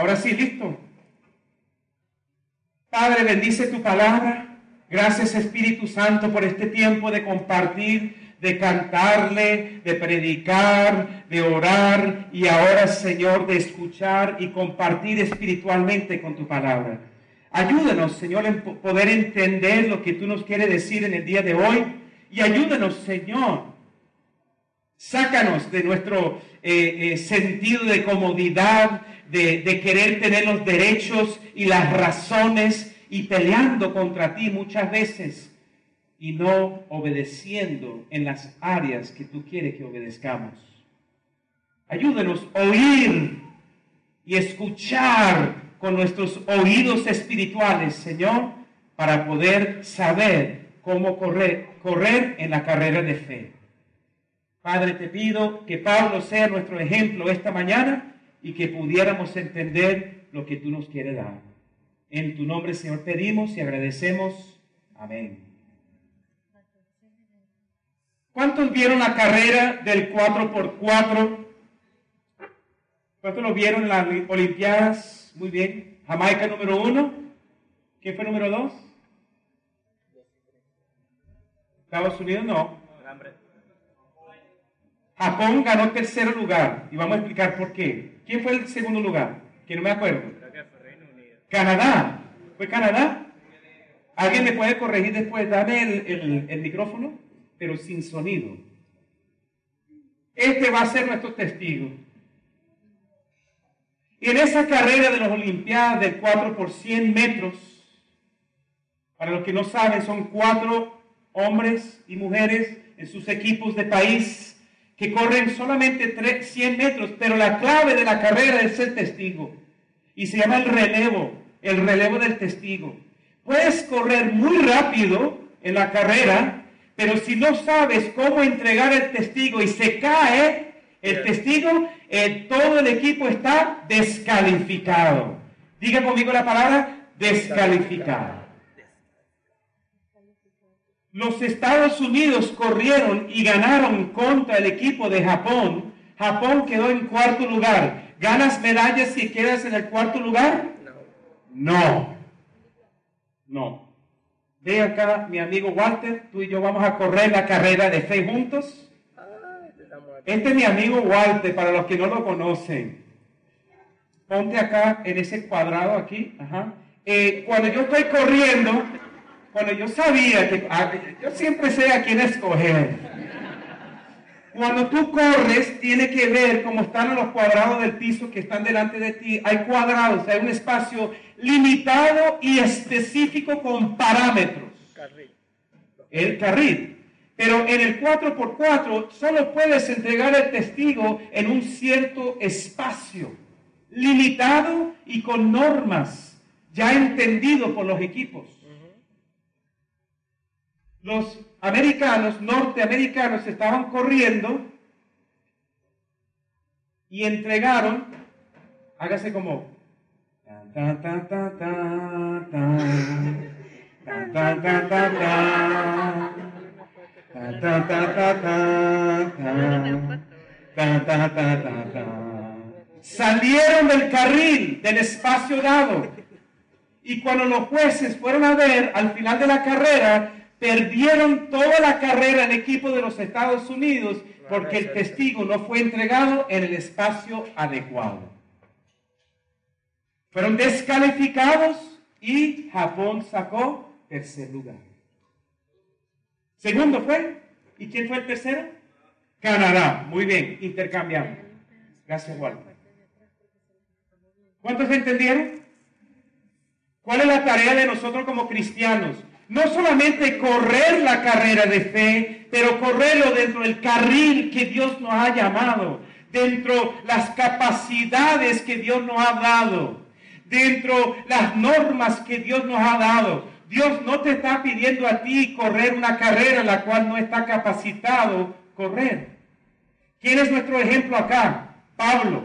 Ahora sí, listo. Padre, bendice tu palabra. Gracias Espíritu Santo por este tiempo de compartir, de cantarle, de predicar, de orar y ahora Señor de escuchar y compartir espiritualmente con tu palabra. Ayúdanos Señor en poder entender lo que tú nos quieres decir en el día de hoy y ayúdanos Señor. Sácanos de nuestro eh, eh, sentido de comodidad, de, querer tener los derechos y las razones y peleando contra ti muchas veces y no obedeciendo en las áreas que tú quieres que obedezcamos. Ayúdenos a oír y escuchar con nuestros oídos espirituales, Señor, para poder saber cómo correr, correr en la carrera de fe. Padre, te pido que Pablo sea nuestro ejemplo esta mañana y que pudiéramos entender lo que tú nos quieres dar. En tu nombre, Señor, pedimos y agradecemos. Amén. ¿Cuántos vieron la carrera del 4x4? ¿Cuántos lo vieron en las Olimpiadas? Muy bien. Jamaica número uno. ¿Quién fue número dos? Estados Unidos no. Japón ganó tercer lugar y vamos a explicar por qué. ¿Quién fue el segundo lugar? Que no me acuerdo. Canadá. ¿Fue Canadá? ¿Alguien me puede corregir después? Dame el, micrófono, pero sin sonido. Este va a ser nuestro testigo. Y en esa carrera de las Olimpiadas del 4 por 100 metros, para los que no saben, son cuatro hombres y mujeres en sus equipos de país que corren solamente 100 metros, pero la clave de la carrera es el testigo. Y se llama el relevo el relevo del testigo. Puedes correr muy rápido en la carrera, pero si no sabes cómo entregar el testigo y se cae el testigo, eh, todo el equipo está descalificado. Diga conmigo la palabra descalificado. Los Estados Unidos corrieron y ganaron contra el equipo de Japón. Japón quedó en cuarto lugar. ¿Ganas medallas si quedas en el cuarto lugar? No. No. Ve acá, mi amigo Walter, tú y yo vamos a correr la carrera de fe juntos. Este es mi amigo Walter, para los que no lo conocen. Ponte acá en ese cuadrado aquí. Eh, cuando yo estoy corriendo, cuando yo sabía que yo siempre sé a quién escoger. Cuando tú corres, tiene que ver cómo están los cuadrados del piso que están delante de ti. Hay cuadrados, hay un espacio limitado y específico con parámetros. El carril. Pero en el 4x4 solo puedes entregar el testigo en un cierto espacio, limitado y con normas, ya entendido por los equipos. Los americanos, norteamericanos, estaban corriendo y entregaron, hágase como, salieron del carril, del espacio dado. Y cuando los jueces fueron a ver al final de la carrera, Perdieron toda la carrera el equipo de los Estados Unidos porque el testigo no fue entregado en el espacio adecuado. Fueron descalificados y Japón sacó tercer lugar. Segundo fue, ¿y quién fue el tercero? Canadá. Muy bien, intercambiamos. Gracias, Walter. ¿Cuántos entendieron? ¿Cuál es la tarea de nosotros como cristianos? No solamente correr la carrera de fe, pero correrlo dentro del carril que Dios nos ha llamado. dentro las capacidades que Dios nos ha dado, dentro las normas que Dios nos ha dado. Dios no te está pidiendo a ti correr una carrera la cual no está capacitado correr. ¿Quién es nuestro ejemplo acá? Pablo.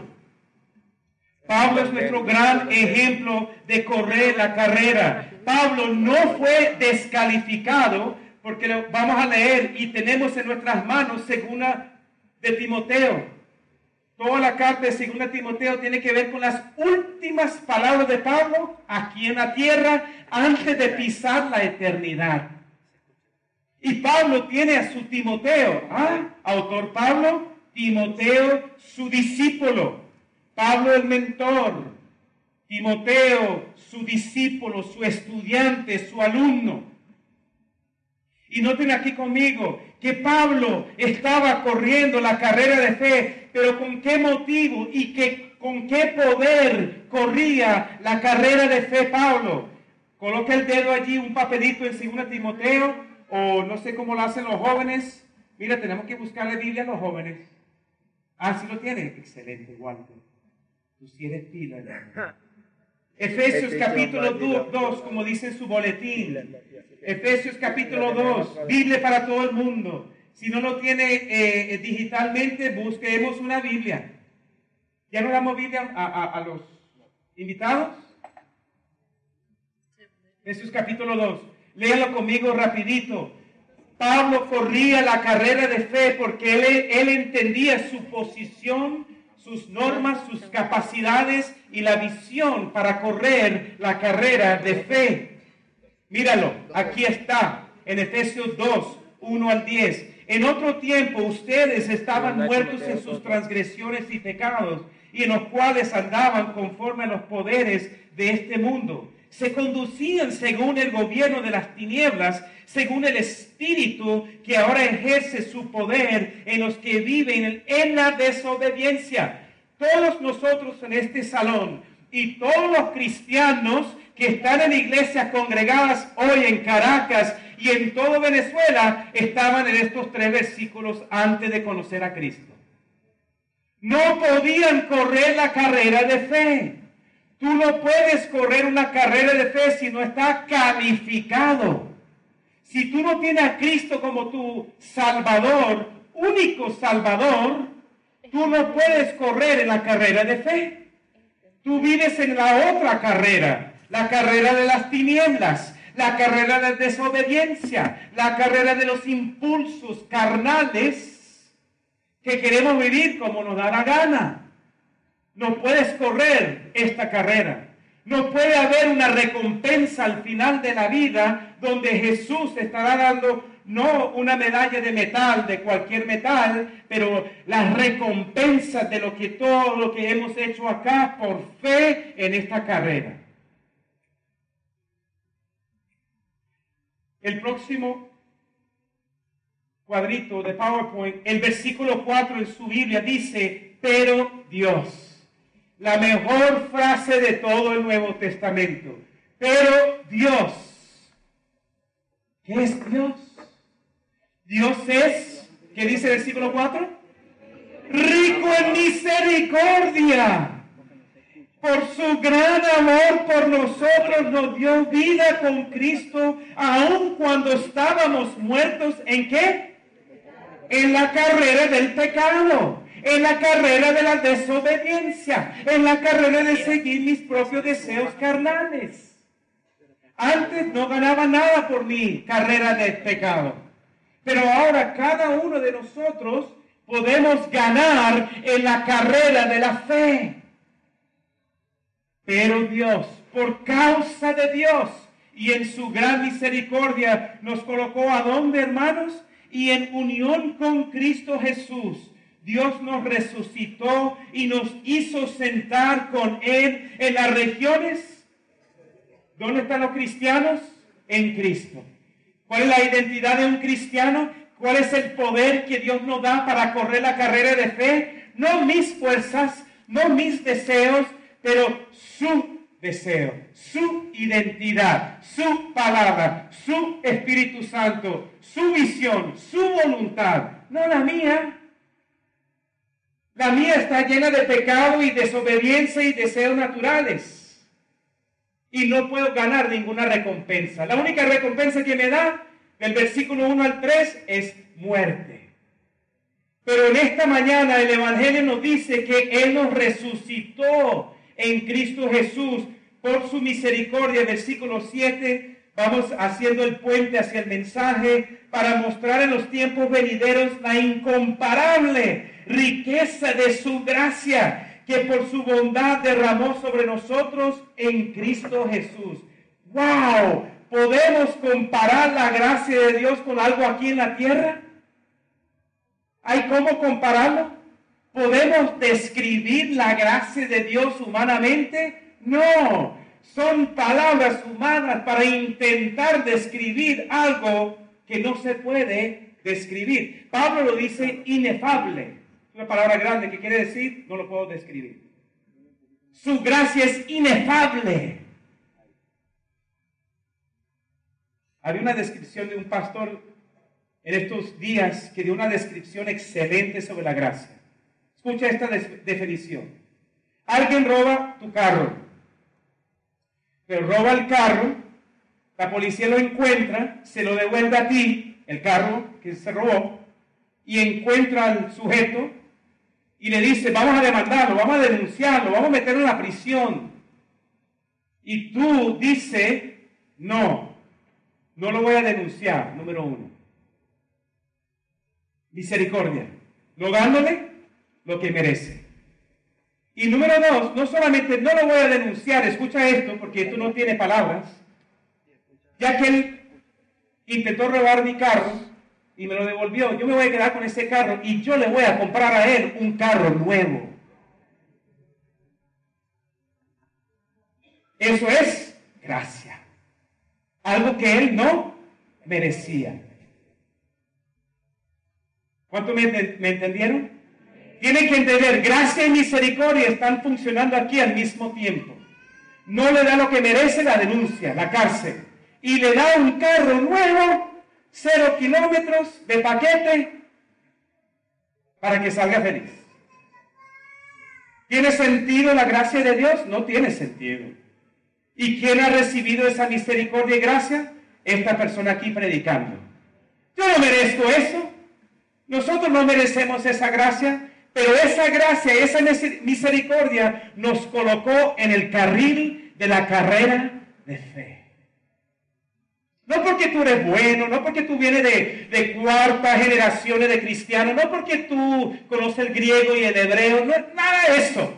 Pablo es nuestro gran ejemplo de correr la carrera. Pablo no fue descalificado porque lo vamos a leer y tenemos en nuestras manos segunda de Timoteo. Toda la carta de segunda Timoteo tiene que ver con las últimas palabras de Pablo aquí en la tierra antes de pisar la eternidad. Y Pablo tiene a su Timoteo, ¿ah? autor Pablo, Timoteo su discípulo. Pablo el mentor, Timoteo su discípulo, su estudiante, su alumno. Y noten aquí conmigo que Pablo estaba corriendo la carrera de fe, pero con qué motivo y que, con qué poder corría la carrera de fe Pablo. Coloca el dedo allí, un papelito en 2 Timoteo, o no sé cómo lo hacen los jóvenes. Mira, tenemos que buscarle Biblia a los jóvenes. Ah, sí lo tiene. Excelente, Walter. Tú sí eres pila, Efesios capítulo 2, como dice en su boletín. Efesios capítulo 2, Biblia para todo el mundo. Si no lo tiene eh, eh, digitalmente, busquemos una Biblia. ¿Ya no damos Biblia a, los invitados? Efesios capítulo 2. Léalo conmigo rapidito. Pablo corría la carrera de fe porque él, él entendía su posición sus normas, sus capacidades y la visión para correr la carrera de fe. Míralo, aquí está, en Efesios 2, 1 al 10. En otro tiempo ustedes estaban muertos en sus transgresiones y pecados, y en los cuales andaban conforme a los poderes de este mundo. Se conducían según el gobierno de las tinieblas, según el espíritu que ahora ejerce su poder en los que viven en la desobediencia. Todos nosotros en este salón y todos los cristianos que están en iglesias congregadas hoy en Caracas y en todo Venezuela estaban en estos tres versículos antes de conocer a Cristo. No podían correr la carrera de fe. Tú no puedes correr una carrera de fe si no está calificado. Si tú no tienes a Cristo como tu Salvador, único Salvador, tú no puedes correr en la carrera de fe. Tú vives en la otra carrera, la carrera de las tinieblas, la carrera de desobediencia, la carrera de los impulsos carnales que queremos vivir como nos da la gana. No puedes correr esta carrera. No puede haber una recompensa al final de la vida donde Jesús estará dando no una medalla de metal, de cualquier metal, pero la recompensa de lo que todo lo que hemos hecho acá por fe en esta carrera. El próximo cuadrito de PowerPoint, el versículo 4 en su Biblia dice, pero Dios la mejor frase de todo el Nuevo Testamento. Pero Dios, ¿qué es Dios? Dios es, ¿qué dice el versículo 4? Rico en misericordia. Por su gran amor por nosotros nos dio vida con Cristo, aun cuando estábamos muertos en qué? En la carrera del pecado en la carrera de la desobediencia, en la carrera de seguir mis propios deseos carnales. Antes no ganaba nada por mi carrera de pecado, pero ahora cada uno de nosotros podemos ganar en la carrera de la fe. Pero Dios, por causa de Dios y en su gran misericordia, nos colocó a dónde, hermanos? Y en unión con Cristo Jesús Dios nos resucitó y nos hizo sentar con Él en las regiones. ¿Dónde están los cristianos? En Cristo. ¿Cuál es la identidad de un cristiano? ¿Cuál es el poder que Dios nos da para correr la carrera de fe? No mis fuerzas, no mis deseos, pero su deseo, su identidad, su palabra, su Espíritu Santo, su visión, su voluntad, no la mía. La mía está llena de pecado y desobediencia y deseos naturales. Y no puedo ganar ninguna recompensa. La única recompensa que me da del versículo 1 al 3 es muerte. Pero en esta mañana el Evangelio nos dice que Él nos resucitó en Cristo Jesús por su misericordia. Versículo 7 Vamos haciendo el puente hacia el mensaje para mostrar en los tiempos venideros la incomparable riqueza de su gracia que por su bondad derramó sobre nosotros en Cristo Jesús. ¡Wow! ¿Podemos comparar la gracia de Dios con algo aquí en la tierra? ¿Hay cómo compararlo? ¿Podemos describir la gracia de Dios humanamente? No, son palabras humanas para intentar describir algo que no se puede describir. Pablo lo dice inefable. Una palabra grande que quiere decir no lo puedo describir. Su gracia es inefable. Había una descripción de un pastor en estos días que dio una descripción excelente sobre la gracia. Escucha esta definición. Alguien roba tu carro pero roba el carro, la policía lo encuentra, se lo devuelve a ti, el carro que se robó, y encuentra al sujeto y le dice, vamos a demandarlo, vamos a denunciarlo, vamos a meterlo en la prisión. Y tú dices, no, no lo voy a denunciar, número uno. Misericordia, no dándole lo que merece. Y número dos, no solamente no lo voy a denunciar, escucha esto, porque esto no tiene palabras, ya que él intentó robar mi carro y me lo devolvió, yo me voy a quedar con ese carro y yo le voy a comprar a él un carro nuevo. Eso es gracia. Algo que él no merecía. ¿Cuánto me, me entendieron? Tiene que entender, gracia y misericordia están funcionando aquí al mismo tiempo. No le da lo que merece la denuncia, la cárcel. Y le da un carro nuevo, cero kilómetros de paquete, para que salga feliz. ¿Tiene sentido la gracia de Dios? No tiene sentido. ¿Y quién ha recibido esa misericordia y gracia? Esta persona aquí predicando. Yo no merezco eso. Nosotros no merecemos esa gracia. Pero esa gracia, esa misericordia nos colocó en el carril de la carrera de fe. No porque tú eres bueno, no porque tú vienes de, de cuarta generaciones de cristianos, no porque tú conoces el griego y el hebreo, no, nada de eso.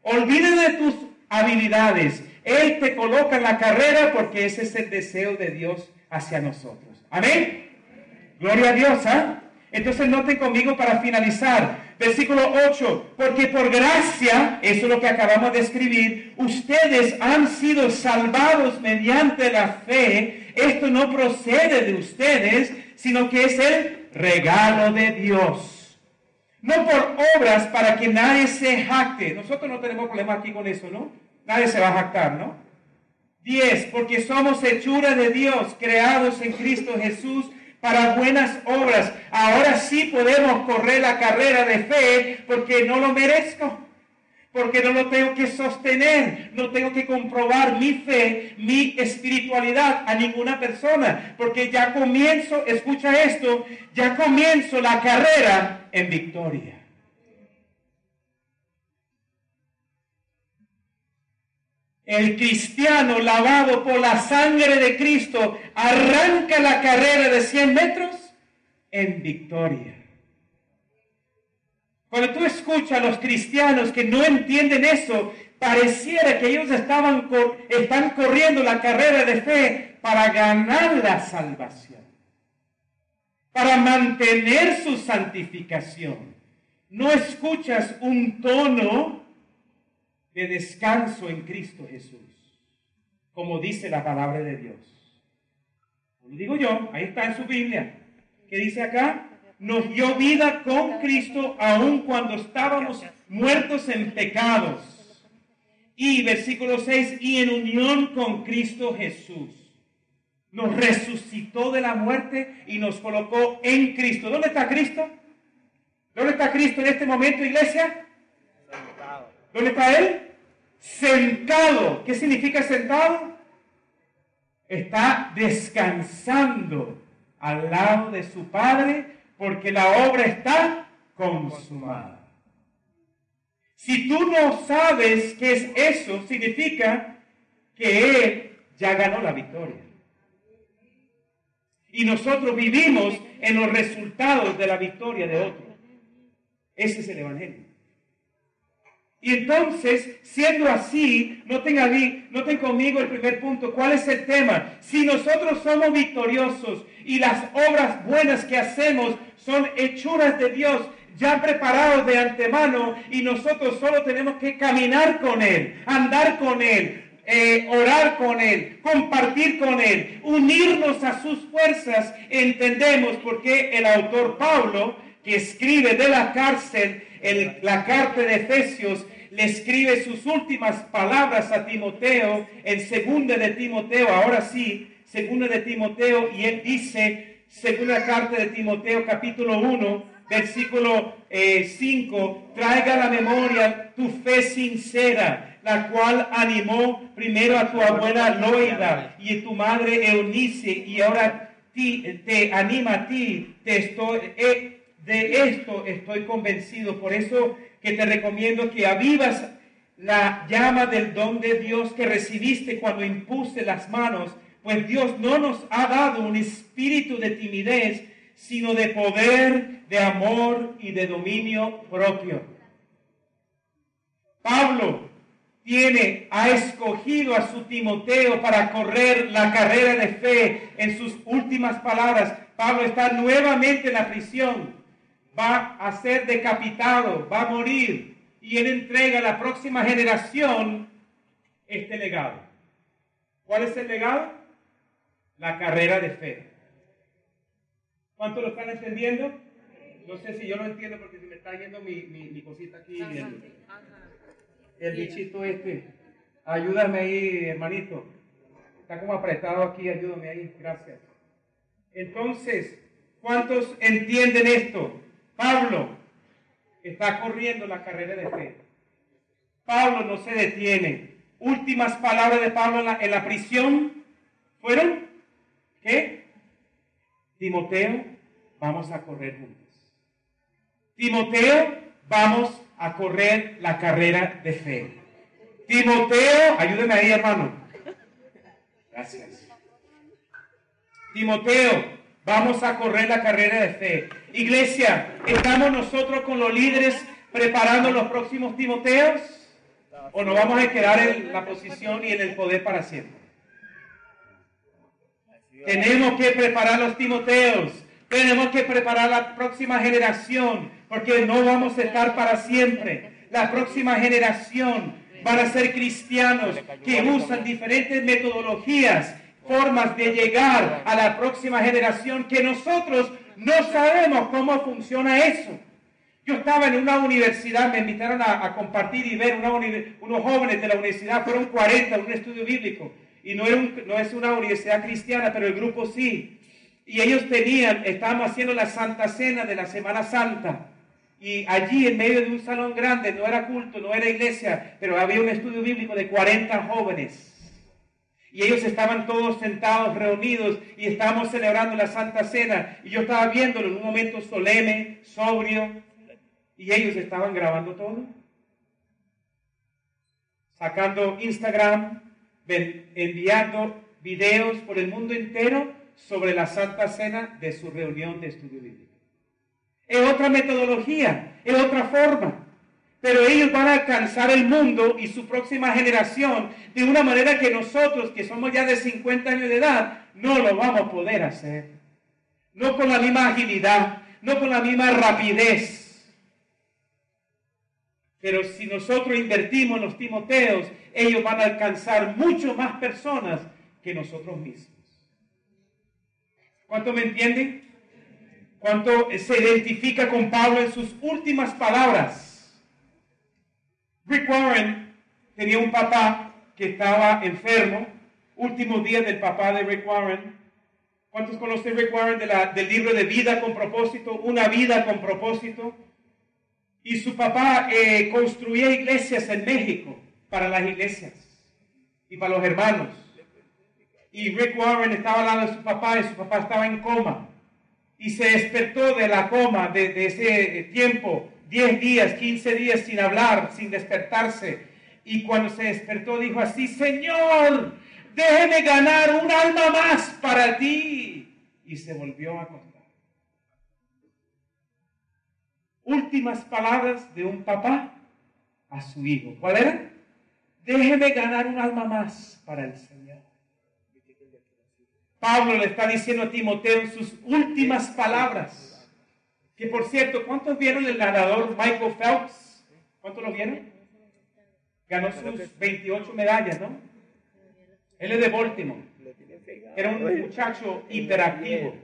Olvídate de tus habilidades. Él te coloca en la carrera porque ese es el deseo de Dios hacia nosotros. Amén. Gloria a Dios, ¿ah? Entonces noten conmigo para finalizar. Versículo 8, porque por gracia, eso es lo que acabamos de escribir, ustedes han sido salvados mediante la fe. Esto no procede de ustedes, sino que es el regalo de Dios. No por obras para que nadie se jacte. Nosotros no tenemos problema aquí con eso, ¿no? Nadie se va a jactar, ¿no? 10. Porque somos hechura de Dios, creados en Cristo Jesús para buenas obras. Ahora sí podemos correr la carrera de fe porque no lo merezco. Porque no lo tengo que sostener, no tengo que comprobar mi fe, mi espiritualidad a ninguna persona. Porque ya comienzo, escucha esto, ya comienzo la carrera en victoria. El cristiano lavado por la sangre de Cristo arranca la carrera de 100 metros en victoria. Cuando tú escuchas a los cristianos que no entienden eso, pareciera que ellos estaban, están corriendo la carrera de fe para ganar la salvación, para mantener su santificación. No escuchas un tono de descanso en Cristo Jesús, como dice la palabra de Dios. Lo digo yo, ahí está en su Biblia. ¿Qué dice acá? Nos dio vida con Cristo aun cuando estábamos muertos en pecados. Y versículo 6, y en unión con Cristo Jesús. Nos resucitó de la muerte y nos colocó en Cristo. ¿Dónde está Cristo? ¿Dónde está Cristo en este momento, iglesia? ¿Dónde está Él? Sentado. ¿Qué significa sentado? Está descansando al lado de su Padre porque la obra está consumada. Si tú no sabes qué es eso, significa que Él ya ganó la victoria. Y nosotros vivimos en los resultados de la victoria de otro. Ese es el Evangelio. Y entonces, siendo así, noten, ahí, noten conmigo el primer punto. ¿Cuál es el tema? Si nosotros somos victoriosos y las obras buenas que hacemos son hechuras de Dios, ya preparados de antemano, y nosotros solo tenemos que caminar con Él, andar con Él, eh, orar con Él, compartir con Él, unirnos a sus fuerzas, entendemos por qué el autor Pablo, que escribe de la cárcel la carta de Efesios, le escribe sus últimas palabras a Timoteo en segunda de Timoteo, ahora sí, segunda de Timoteo, y él dice, segunda carta de Timoteo capítulo 1, versículo 5, eh, traiga a la memoria tu fe sincera, la cual animó primero a tu abuela Loida y a tu madre Eunice, y ahora te anima a ti, te estoy, eh, de esto estoy convencido, por eso que te recomiendo que avivas la llama del don de Dios que recibiste cuando impuse las manos, pues Dios no nos ha dado un espíritu de timidez, sino de poder, de amor y de dominio propio. Pablo tiene, ha escogido a su Timoteo para correr la carrera de fe. En sus últimas palabras, Pablo está nuevamente en la prisión va a ser decapitado, va a morir, y él entrega a la próxima generación este legado. ¿Cuál es el legado? La carrera de fe. ¿Cuánto lo están entendiendo? No sé si yo lo entiendo porque se me está yendo mi, cosita aquí. El, bichito este. Ayúdame ahí, hermanito. Está como apretado aquí, ayúdame ahí. Gracias. Entonces, ¿cuántos entienden esto? Pablo está corriendo la carrera de fe. Pablo no se detiene. Últimas palabras de Pablo en la, prisión fueron, ¿qué? Timoteo, vamos a correr juntos. Timoteo, vamos a correr la carrera de fe. Timoteo, ayúdeme ahí hermano. Gracias. Timoteo, Vamos a correr la carrera de fe. Iglesia, ¿estamos nosotros con los líderes preparando los próximos Timoteos? ¿O nos vamos a quedar en la posición y en el poder para siempre? Tenemos que preparar los Timoteos. Tenemos que preparar la próxima generación. Porque no vamos a estar para siempre. La próxima generación van a ser cristianos que usan diferentes metodologías formas de llegar a la próxima generación que nosotros no sabemos cómo funciona eso. Yo estaba en una universidad, me invitaron a, compartir y ver unos jóvenes de la universidad, fueron 40 en un estudio bíblico. Y no, no es una universidad cristiana, pero el grupo sí. Y ellos tenían, estábamos haciendo la Santa Cena de la Semana Santa. Y allí en medio de un salón grande, no era culto, no era iglesia, pero había un estudio bíblico de 40 jóvenes. Y ellos estaban todos sentados, reunidos, y estábamos celebrando la Santa Cena. Y yo estaba viéndolo en un momento solemne, sobrio, y ellos estaban grabando todo. Sacando Instagram, enviando videos por el mundo entero sobre la Santa Cena de su reunión de estudio bíblico. Es otra metodología, es otra forma pero ellos van a alcanzar el mundo y su próxima generación de una manera que nosotros, que somos ya de 50 años de edad, no lo vamos a poder hacer. No con la misma agilidad, no con la misma rapidez. Pero si nosotros invertimos en los Timoteos, ellos van a alcanzar mucho más personas que nosotros mismos. ¿Cuánto me entienden? ¿Cuánto se identifica con Pablo en sus últimas palabras? Rick Warren tenía un papá que estaba enfermo, últimos días del papá de Rick Warren. ¿Cuántos conocen Rick Warren del libro de Vida con propósito? Una vida con propósito. Y su papá eh, construía iglesias en México para las iglesias y para los hermanos. Y Rick Warren estaba al lado de su papá y su papá estaba en coma. Y se despertó de la coma de, ese tiempo, 10 días, 15 días sin hablar, sin despertarse. Y cuando se despertó dijo así, Señor, déjeme ganar un alma más para ti. Y se volvió a acostar. Últimas palabras de un papá a su hijo. ¿Cuál era? Déjeme ganar un alma más para el Señor. Pablo le está diciendo a Timoteo sus últimas palabras. Que por cierto, ¿cuántos vieron el ganador Michael Phelps? ¿Cuántos lo vieron? Ganó sus 28 medallas, ¿no? Él es de Baltimore. Era un muchacho hiperactivo.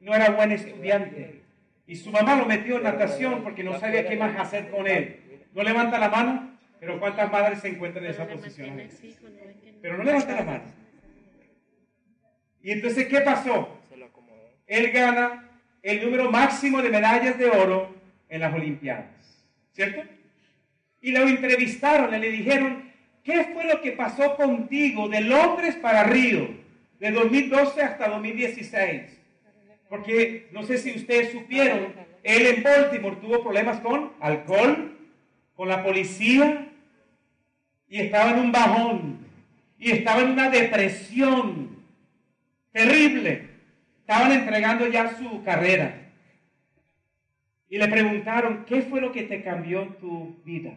No era buen estudiante. Y su mamá lo metió en natación porque no sabía qué más hacer con él. No levanta la mano, pero ¿cuántas madres se encuentran en esa posición? Pero no levanta la mano. Y entonces, ¿qué pasó? Él gana el número máximo de medallas de oro en las Olimpiadas. ¿Cierto? Y lo entrevistaron y le dijeron, ¿qué fue lo que pasó contigo de Londres para Río, de 2012 hasta 2016? Porque no sé si ustedes supieron, él en Baltimore tuvo problemas con alcohol, con la policía, y estaba en un bajón, y estaba en una depresión terrible. Estaban entregando ya su carrera. Y le preguntaron, ¿qué fue lo que te cambió tu vida?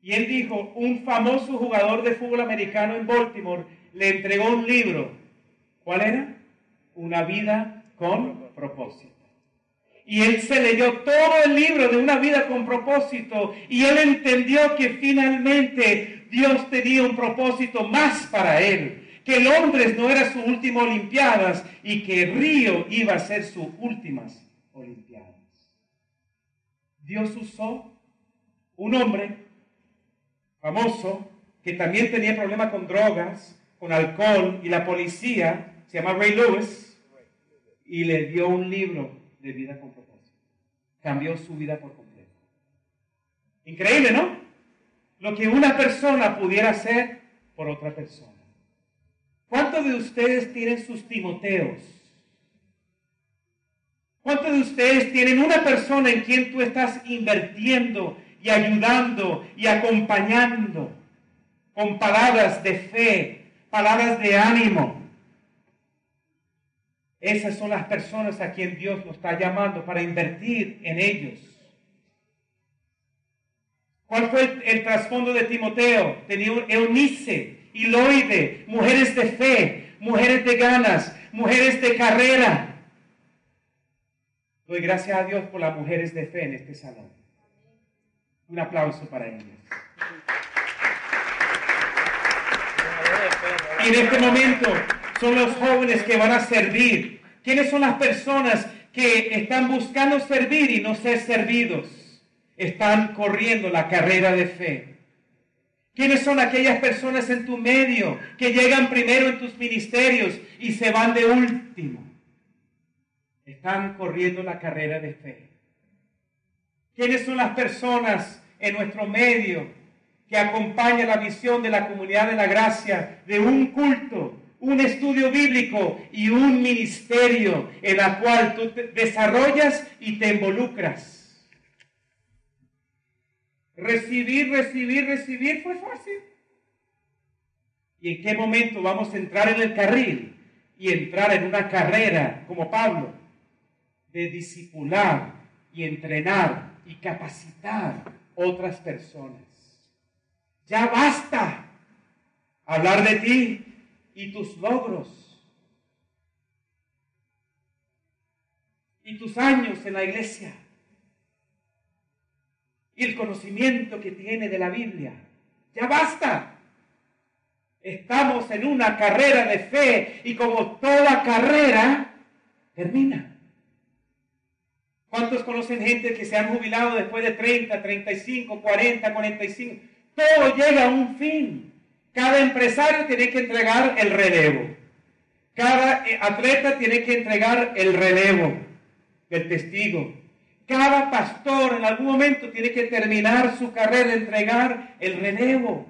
Y él dijo, un famoso jugador de fútbol americano en Baltimore le entregó un libro. ¿Cuál era? Una vida con propósito. Y él se leyó todo el libro de una vida con propósito y él entendió que finalmente Dios tenía un propósito más para él. Que Londres no era su última Olimpiadas y que Río iba a ser sus últimas Olimpiadas. Dios usó un hombre famoso, que también tenía problemas con drogas, con alcohol, y la policía, se llama Ray Lewis, y le dio un libro de vida con propósito. Cambió su vida por completo. Increíble, ¿no? Lo que una persona pudiera hacer por otra persona. ¿Cuántos de ustedes tienen sus Timoteos? ¿Cuántos de ustedes tienen una persona en quien tú estás invirtiendo y ayudando y acompañando con palabras de fe, palabras de ánimo. Esas son las personas a quien Dios nos está llamando para invertir en ellos. ¿Cuál fue el, trasfondo de Timoteo? Tenía Eunice, Hiloide, mujeres de fe, mujeres de ganas, mujeres de carrera. Doy gracias a Dios por las mujeres de fe en este salón. Un aplauso para ellas. Y en este momento son los jóvenes que van a servir. ¿Quiénes son las personas que están buscando servir y no ser servidos? Están corriendo la carrera de fe. ¿Quiénes son aquellas personas en tu medio que llegan primero en tus ministerios y se van de último? Están corriendo la carrera de fe. ¿Quiénes son las personas en nuestro medio que acompañan la visión de la comunidad de la gracia de un culto, un estudio bíblico y un ministerio en la cual tú desarrollas y te involucras? Recibir, recibir, recibir fue fácil. ¿Y en qué momento vamos a entrar en el carril y entrar en una carrera como Pablo de discipular y entrenar y capacitar otras personas. Ya basta hablar de ti y tus logros y tus años en la iglesia y el conocimiento que tiene de la Biblia. Ya basta. Estamos en una carrera de fe y como toda carrera, termina. ¿Cuántos conocen gente que se han jubilado después de 30, 35, 40, 45? Todo llega a un fin. Cada empresario tiene que entregar el relevo. Cada eh, atleta tiene que entregar el relevo del testigo. Cada pastor en algún momento tiene que terminar su carrera, entregar el relevo.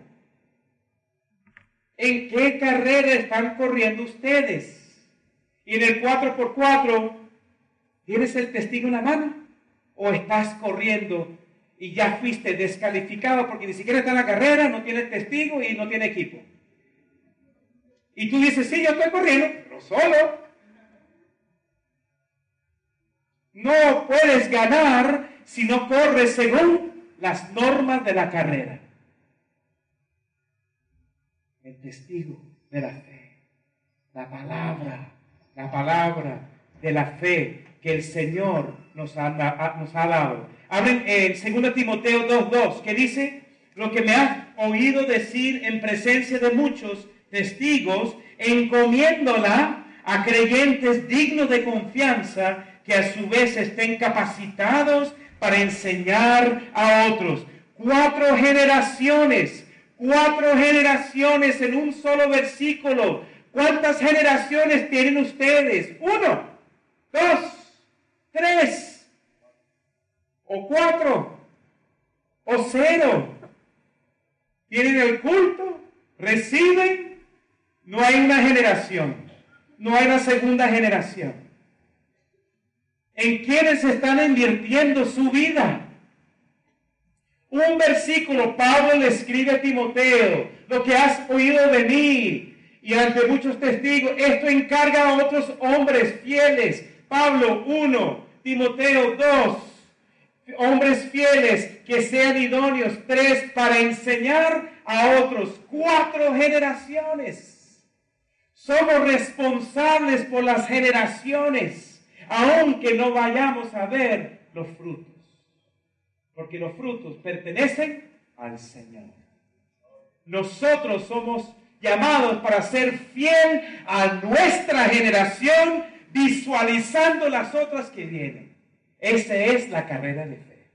¿En qué carrera están corriendo ustedes? Y en el 4x4, ¿tienes el testigo en la mano? ¿O estás corriendo y ya fuiste descalificado porque ni siquiera está en la carrera, no tiene testigo y no tiene equipo? Y tú dices, sí, yo estoy corriendo, pero solo. No puedes ganar si no corres según las normas de la carrera. El testigo de la fe, la palabra, la palabra de la fe que el Señor nos ha, nos ha dado. Abren en 2 Timoteo 2.2, que dice, lo que me has oído decir en presencia de muchos testigos, encomiéndola a creyentes dignos de confianza que a su vez estén capacitados para enseñar a otros. Cuatro generaciones, cuatro generaciones en un solo versículo. ¿Cuántas generaciones tienen ustedes? Uno, dos, tres, o cuatro, o cero. Tienen el culto, reciben, no hay una generación, no hay una segunda generación en quienes están invirtiendo su vida. Un versículo, Pablo le escribe a Timoteo, lo que has oído de mí y ante muchos testigos, esto encarga a otros hombres fieles. Pablo 1, Timoteo 2, hombres fieles que sean idóneos. 3, para enseñar a otros. Cuatro generaciones. Somos responsables por las generaciones aunque no vayamos a ver los frutos. Porque los frutos pertenecen al Señor. Nosotros somos llamados para ser fiel a nuestra generación, visualizando las otras que vienen. Esa es la carrera de fe.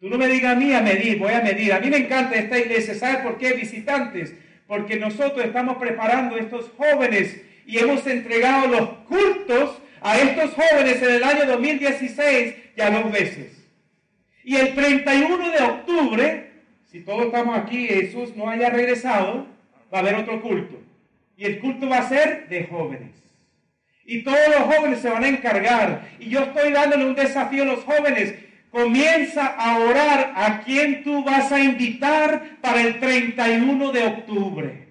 Tú no me digas a mí a medir, voy a medir. A mí me encanta esta iglesia. ¿Sabes por qué? Visitantes. Porque nosotros estamos preparando a estos jóvenes y hemos entregado los cultos a estos jóvenes en el año 2016 ya dos veces. Y el 31 de octubre, si todos estamos aquí Jesús no haya regresado, va a haber otro culto. Y el culto va a ser de jóvenes. Y todos los jóvenes se van a encargar. Y yo estoy dándole un desafío a los jóvenes. Comienza a orar a quien tú vas a invitar para el 31 de octubre.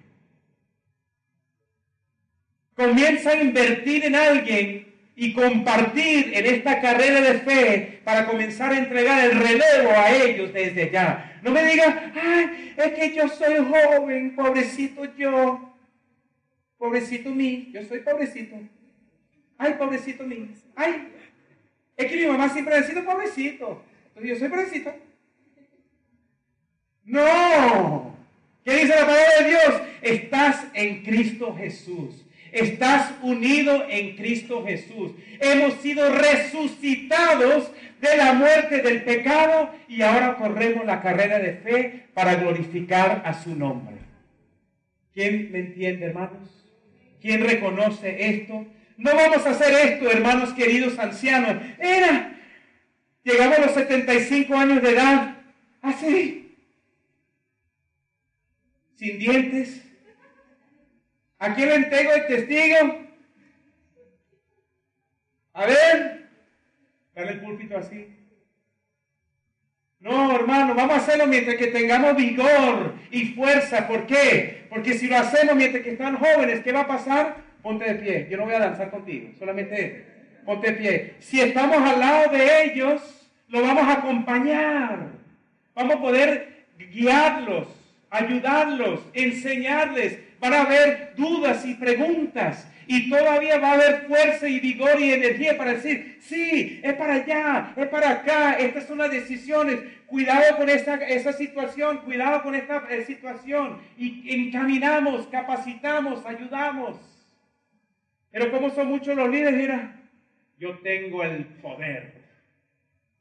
Comienza a invertir en alguien y compartir en esta carrera de fe para comenzar a entregar el relevo a ellos desde ya. No me digan, ay, es que yo soy joven, pobrecito yo. Pobrecito mí, yo soy pobrecito. Ay, pobrecito mí. Ay, es que mi mamá siempre ha sido pobrecito. Entonces yo soy pobrecito. No. ¿Qué dice la palabra de Dios? Estás en Cristo Jesús. Estás unido en Cristo Jesús. Hemos sido resucitados de la muerte del pecado y ahora corremos la carrera de fe para glorificar a su nombre. ¿Quién me entiende, hermanos? ¿Quién reconoce esto? No vamos a hacer esto, hermanos queridos ancianos. Era, llegamos a los 75 años de edad, así, sin dientes, ¿A quién le entrego el testigo? A ver, dale el púlpito así. No, hermano, vamos a hacerlo mientras que tengamos vigor y fuerza. ¿Por qué? Porque si lo hacemos mientras que están jóvenes, ¿qué va a pasar? Ponte de pie. Yo no voy a danzar contigo, solamente ponte de pie. Si estamos al lado de ellos, lo vamos a acompañar. Vamos a poder guiarlos, ayudarlos, enseñarles, van a haber dudas y preguntas. Y todavía va a haber fuerza y vigor y energía para decir, sí, es para allá, es para acá, estas son las decisiones, cuidado con esa, esa situación, cuidado con esta eh, situación. Y encaminamos, capacitamos, ayudamos. Pero como son muchos los líderes, mira, yo tengo el poder.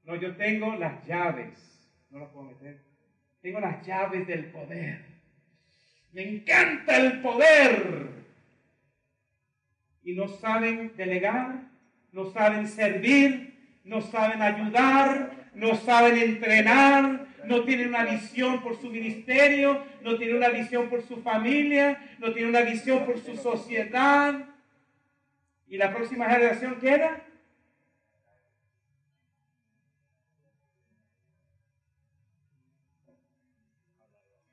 No, yo tengo las llaves. No lo puedo meter. Tengo las llaves del poder. Me encanta el poder. Y no saben delegar, no saben servir, no saben ayudar, no saben entrenar, no tienen una visión por su ministerio, no tienen una visión por su familia, no tienen una visión por su sociedad. ¿Y la próxima generación queda?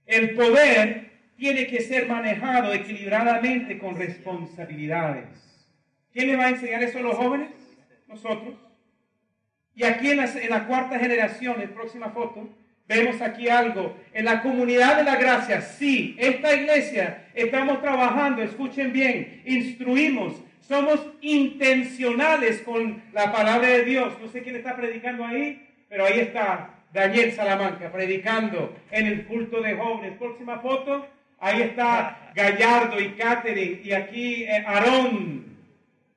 El poder tiene que ser manejado equilibradamente con responsabilidades. ¿Quién le va a enseñar eso a los jóvenes? Nosotros. Y aquí en la, cuarta generación, en próxima foto, vemos aquí algo. En la comunidad de la gracia, sí, esta iglesia estamos trabajando, escuchen bien, instruimos, somos intencionales con la palabra de Dios. No sé quién está predicando ahí, pero ahí está Daniel Salamanca predicando en el culto de jóvenes. Próxima foto, ahí está Gallardo y Catherine y aquí eh, Aarón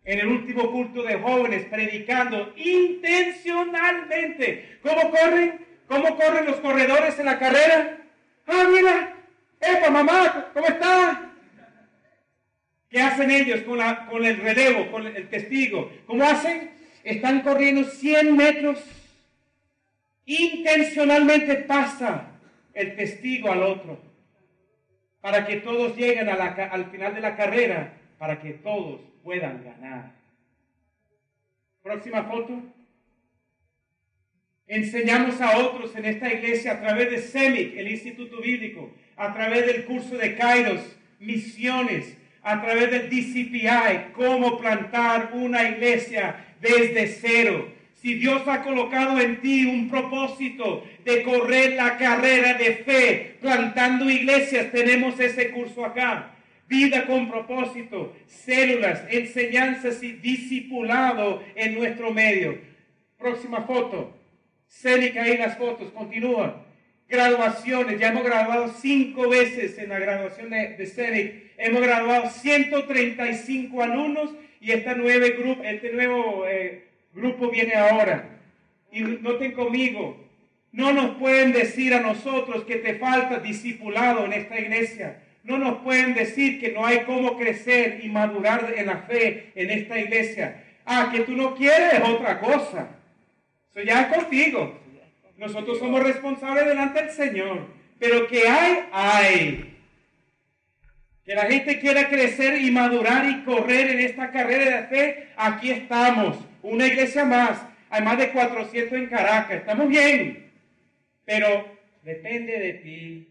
en el último culto de jóvenes predicando intencionalmente. ¿Cómo corren? ¿Cómo corren los corredores en la carrera? Ah, mira, epa, mamá, ¿cómo está? ¿Qué hacen ellos con, la, con el relevo, con el testigo? ¿Cómo hacen? Están corriendo 100 metros intencionalmente pasa el testigo al otro, para que todos lleguen al final de la carrera, para que todos puedan ganar. Próxima foto. Enseñamos a otros en esta iglesia a través de CEMIC, el Instituto Bíblico, a través del curso de Kairos, misiones, a través del DCPI, cómo plantar una iglesia desde cero si Dios ha colocado en ti un propósito de correr la carrera de fe, plantando iglesias, tenemos ese curso acá. Vida con propósito, células, enseñanzas y discipulado en nuestro medio. Próxima foto. Célica ahí las fotos, continúa. Graduaciones, ya hemos graduado cinco veces en la graduación de, de Hemos graduado 135 alumnos y esta nueve grupo, este nuevo eh, grupo viene ahora. Y noten conmigo, no nos pueden decir a nosotros que te falta discipulado en esta iglesia. No nos pueden decir que no hay cómo crecer y madurar en la fe en esta iglesia. Ah, que tú no quieres es otra cosa. Eso ya es contigo. Nosotros somos responsables delante del Señor. Pero que hay, hay. Que la gente quiera crecer y madurar y correr en esta carrera de fe, aquí estamos una iglesia más, hay más de 400 en Caracas, estamos bien, pero depende de ti,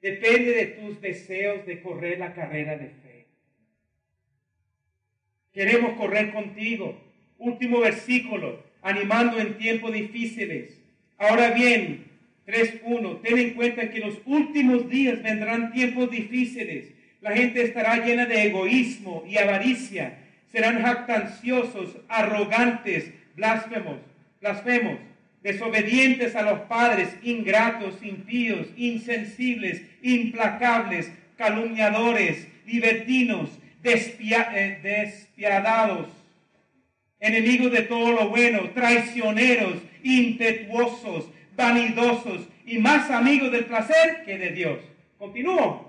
depende de tus deseos de correr la carrera de fe. Queremos correr contigo. Último versículo, animando en tiempos difíciles. Ahora bien, 3.1, ten en cuenta que los últimos días vendrán tiempos difíciles. La gente estará llena de egoísmo y avaricia serán jactanciosos, arrogantes, blasfemos, blasfemos, desobedientes a los padres, ingratos, impíos, insensibles, implacables, calumniadores, libertinos, eh, despiadados, enemigos de todo lo bueno, traicioneros, impetuosos, vanidosos y más amigos del placer que de Dios. Continúo.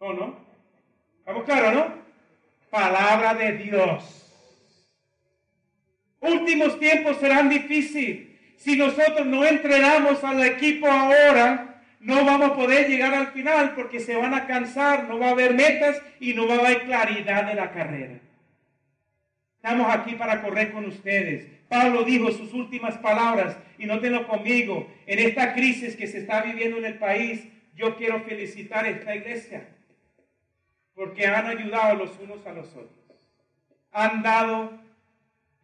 ¿O no? ¿Estamos claros, no? Palabra de Dios. Últimos tiempos serán difíciles. Si nosotros no entrenamos al equipo ahora, no vamos a poder llegar al final porque se van a cansar, no va a haber metas y no va a haber claridad de la carrera. Estamos aquí para correr con ustedes. Pablo dijo sus últimas palabras y no tengo conmigo. En esta crisis que se está viviendo en el país, yo quiero felicitar a esta iglesia porque han ayudado los unos a los otros. Han dado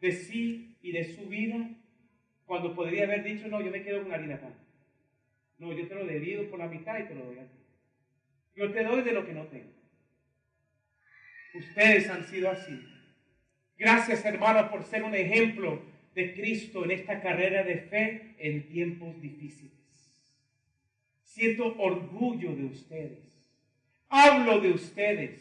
de sí y de su vida cuando podría haber dicho, no, yo me quedo con vida acá. No, yo te lo divido por la mitad y te lo doy a ti. Yo te doy de lo que no tengo. Ustedes han sido así. Gracias, hermano, por ser un ejemplo de Cristo en esta carrera de fe en tiempos difíciles. Siento orgullo de ustedes hablo de ustedes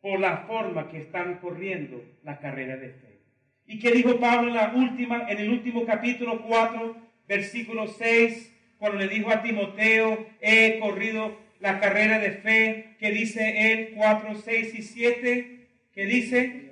por la forma que están corriendo la carrera de fe. ¿Y qué dijo Pablo en, la última, en el último capítulo 4, versículo 6, cuando le dijo a Timoteo, he corrido la carrera de fe, que dice él 4, 6 y 7, que dice,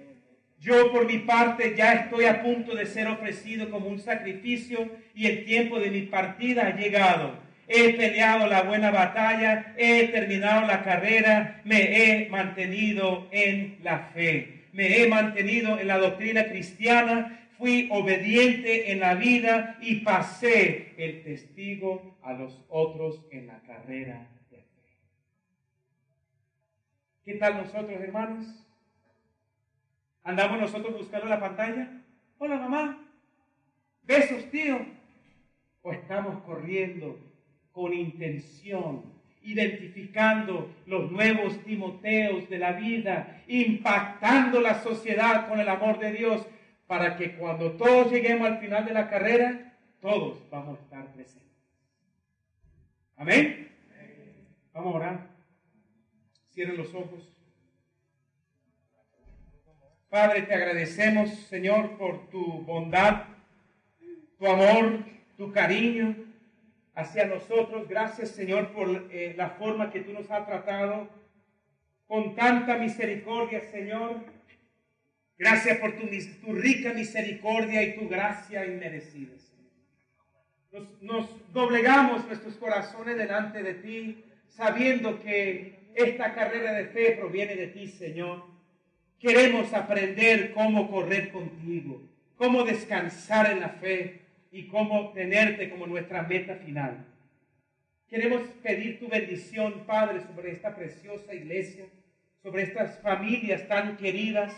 Yo por mi parte ya estoy a punto de ser ofrecido como un sacrificio y el tiempo de mi partida ha llegado. He peleado la buena batalla, he terminado la carrera, me he mantenido en la fe, me he mantenido en la doctrina cristiana, fui obediente en la vida y pasé el testigo a los otros en la carrera de fe. ¿Qué tal nosotros, hermanos? ¿Andamos nosotros buscando la pantalla? Hola, mamá. Besos, tío. ¿O estamos corriendo con intención, identificando los nuevos Timoteos de la vida, impactando la sociedad con el amor de Dios, para que cuando todos lleguemos al final de la carrera, todos vamos a estar presentes. Amén. Vamos a orar. Cierren los ojos. Padre, te agradecemos, Señor, por tu bondad, tu amor, tu cariño hacia nosotros. Gracias, Señor, por eh, la forma que tú nos has tratado con tanta misericordia, Señor Gracias por tu, rica misericordia y tu gracia inmerecida. Nos, nos doblegamos nuestros corazones delante de ti, sabiendo que esta carrera de fe proviene de ti, Señor. Queremos aprender cómo correr contigo, cómo descansar en la fe y cómo tenerte como nuestra meta final. Queremos pedir tu bendición, Padre, sobre esta preciosa iglesia, sobre estas familias tan queridas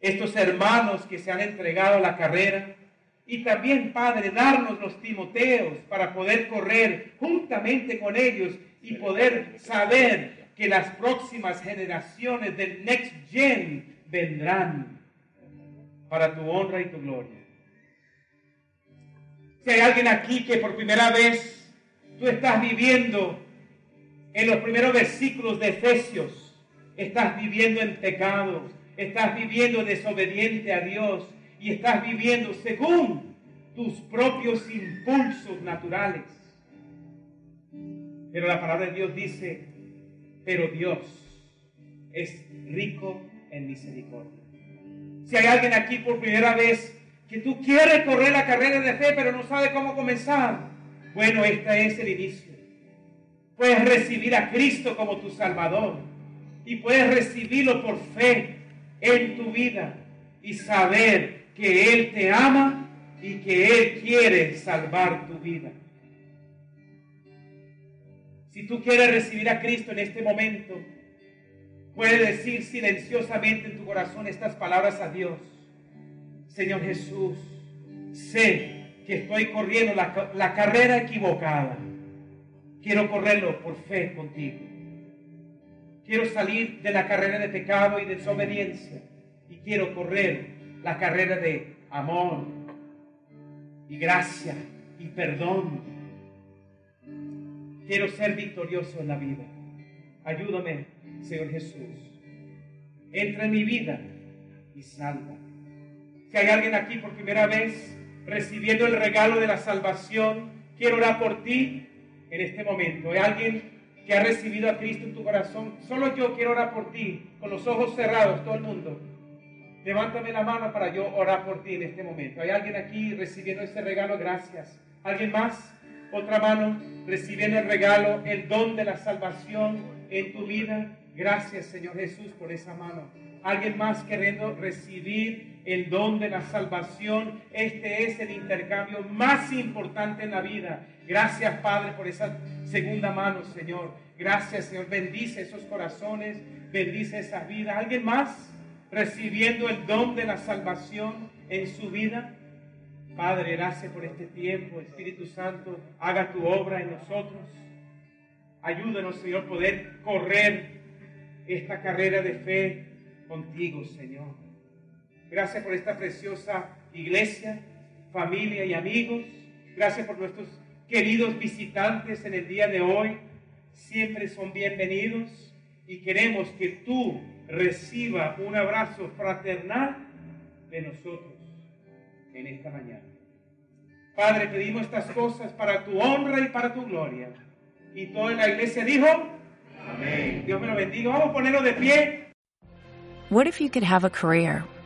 estos hermanos que se han entregado a la carrera. Y también, Padre, darnos los Timoteos para poder correr juntamente con ellos y poder saber que las próximas generaciones del Next Gen vendrán para tu honra y tu gloria. Si hay alguien aquí que por primera vez tú estás viviendo en los primeros versículos de Efesios, estás viviendo en pecado, estás viviendo desobediente a Dios y estás viviendo según tus propios impulsos naturales. Pero la palabra de Dios dice, pero Dios es rico en misericordia. Si hay alguien aquí por primera vez que tú quieres correr la carrera de fe, pero no sabe cómo comenzar, bueno, este es el inicio. Puedes recibir a Cristo como tu Salvador y puedes recibirlo por fe en tu vida y saber que Él te ama y que Él quiere salvar tu vida. Si tú quieres recibir a Cristo en este momento, puedes decir silenciosamente en tu corazón estas palabras a Dios. Señor Jesús, sé que estoy corriendo la, la carrera equivocada. Quiero correrlo por fe contigo. Quiero salir de la carrera de pecado y desobediencia y quiero correr la carrera de amor y gracia y perdón. Quiero ser victorioso en la vida. Ayúdame, Señor Jesús. Entra en mi vida y salva. Si hay alguien aquí por primera vez recibiendo el regalo de la salvación, quiero orar por ti en este momento. Hay alguien que ha recibido a Cristo en tu corazón, solo yo quiero orar por ti, con los ojos cerrados, todo el mundo. Levántame la mano para yo orar por ti en este momento. ¿Hay alguien aquí recibiendo este regalo? Gracias. ¿Alguien más? Otra mano, recibiendo el regalo, el don de la salvación en tu vida. Gracias, Señor Jesús, por esa mano. Alguien más queriendo recibir el don de la salvación. Este es el intercambio más importante en la vida. Gracias, Padre, por esa segunda mano, Señor. Gracias, Señor. Bendice esos corazones, bendice esa vida. ¿Alguien más recibiendo el don de la salvación en su vida? Padre, gracias por este tiempo. Espíritu Santo, haga tu obra en nosotros. Ayúdanos, Señor, poder correr esta carrera de fe contigo, Señor. Gracias por esta preciosa iglesia, familia y amigos. Gracias por nuestros queridos visitantes en el día de hoy, siempre son bienvenidos y queremos que tú reciba un abrazo fraternal de nosotros en esta mañana. Padre, pedimos estas cosas para tu honra y para tu gloria. Y toda la iglesia dijo, Amén. Dios me lo bendiga. Vamos a ponerlo de pie. What if you could have a career